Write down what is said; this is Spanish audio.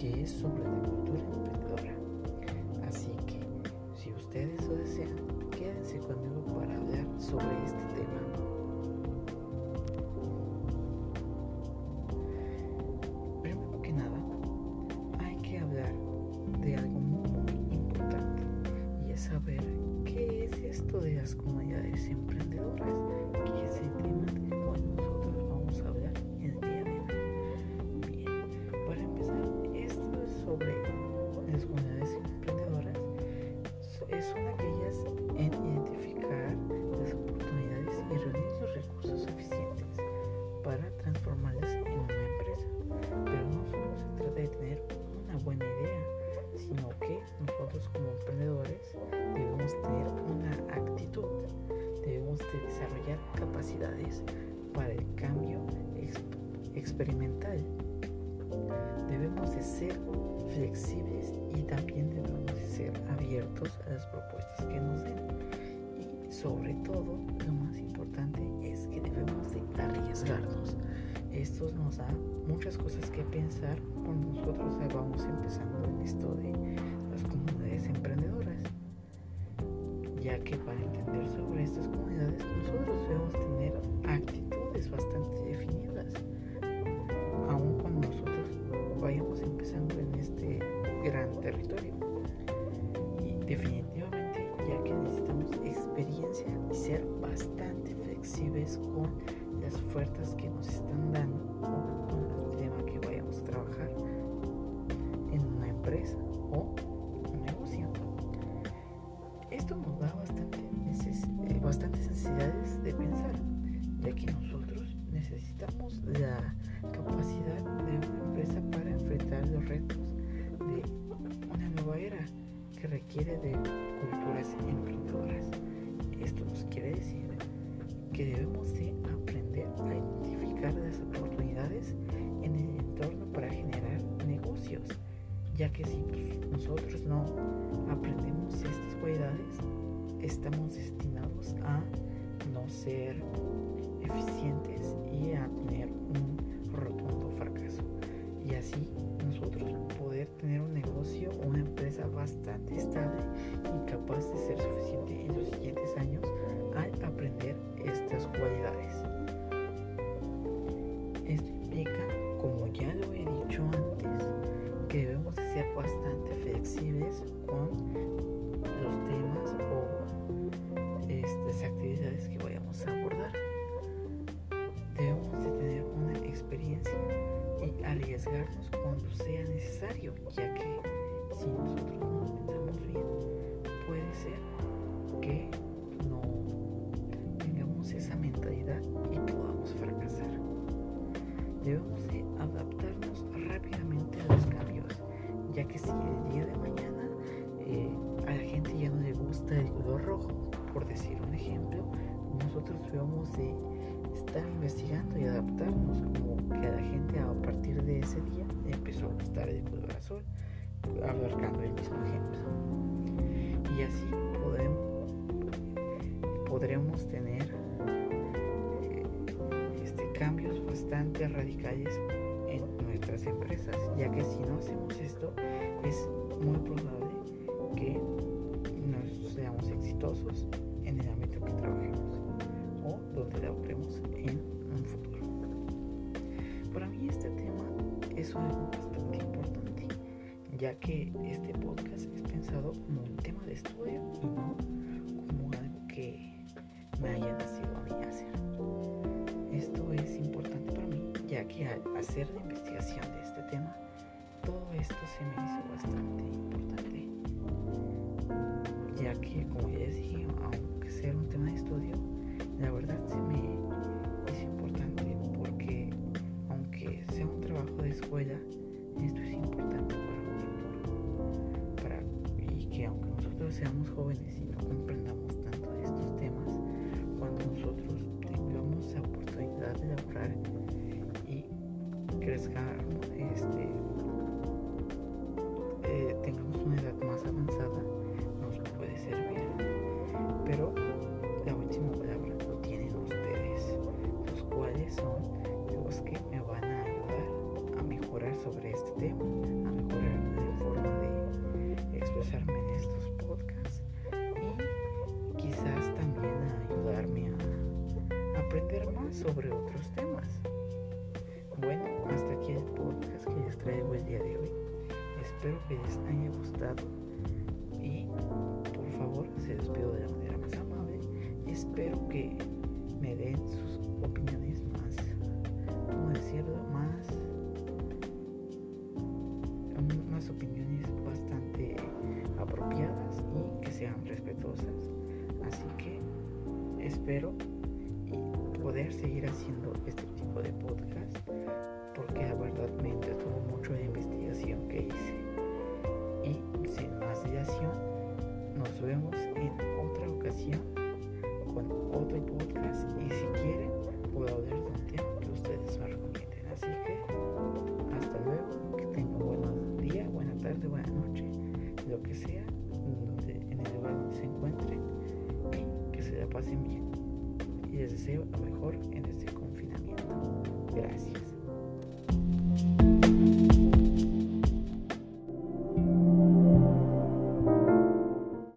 que es sobre la cultura emprendedora. Capacidades para el cambio experimental. Debemos de ser flexibles y también debemos de ser abiertos a las propuestas que nos den. Y sobre todo, lo más importante es que debemos de arriesgarnos. Esto nos da muchas cosas que pensar cuando nosotros vamos empezando en esto de las comunidades emprendedoras ya que para entender sobre estas comunidades nosotros gran territorio. Y definitivamente, ya que necesitamos experiencia y ser bastante flexibles con las ofertas que nos están dando o con el tema que vayamos a trabajar en una empresa o un negocio. Esto nos da bastante neces eh, bastantes necesidades de pensar, ya que nosotros necesitamos la capacidad requiere de culturas emprendedoras. Esto nos quiere decir que debemos de aprender a identificar las oportunidades en el entorno para generar negocios, ya que si nosotros no aprendemos estas cualidades, estamos destinados a no ser eficientes y a tener un rotundo fracaso. Y así nosotros poder tener un negocio una bastante estable y capaz de ser suficiente en los siguientes años al aprender estas cualidades. Esto implica, como ya lo he dicho antes, que debemos de ser bastante flexibles con los temas o estas actividades que vayamos a abordar. Debemos de tener una experiencia y arriesgarnos cuando sea necesario, ya que si nosotros no lo pensamos bien, puede ser que no tengamos esa mentalidad y podamos fracasar. Debemos de adaptarnos rápidamente a los cambios, ya que si el día de mañana eh, a la gente ya no le gusta el color rojo, por decir un ejemplo, nosotros debemos de estar investigando y adaptarnos como que a la gente a partir de ese día empezó a gustar el color azul, abarcando el mismo ejemplo. Y así podemos, podremos tener eh, este, cambios bastante radicales en nuestras empresas, ya que si no hacemos esto es muy probable que no seamos exitosos en el ámbito que trabajemos o donde laboremos en un futuro. Para mí este tema es importante, ya que este podcast es pensado como un tema de estudio y no como algo que me haya nacido a mí hacer. Esto es importante para mí, ya que al hacer la investigación de este tema, todo esto se me hizo bastante importante, ya que como ya les dije, aunque sea un tema de estudio, la verdad se me hizo importante porque aunque sea un trabajo de escuela, seamos jóvenes y no comprendamos sobre otros temas. Bueno, hasta aquí el podcast que les traigo el día de hoy. Espero que les haya gustado y por favor se despido de la manera más amable que me den sus opiniones más, ¿cómo decirlo? Más, unas opiniones bastante apropiadas y que sean respetuosas. Así que espero poder seguir haciendo este tipo de podcast porque la verdad me entretuvo mucho la investigación que hice. Y sin más dilación, nos vemos en otra ocasión con otro podcast y si quieren puedo hablar de un tema que ustedes me recomienden. Así que hasta luego, que tengan buen día, buena tarde, buena noche, lo que sea, en el lugar donde se encuentren y que se la pasen bien. Y les deseo lo mejor en este confinamiento. Gracias.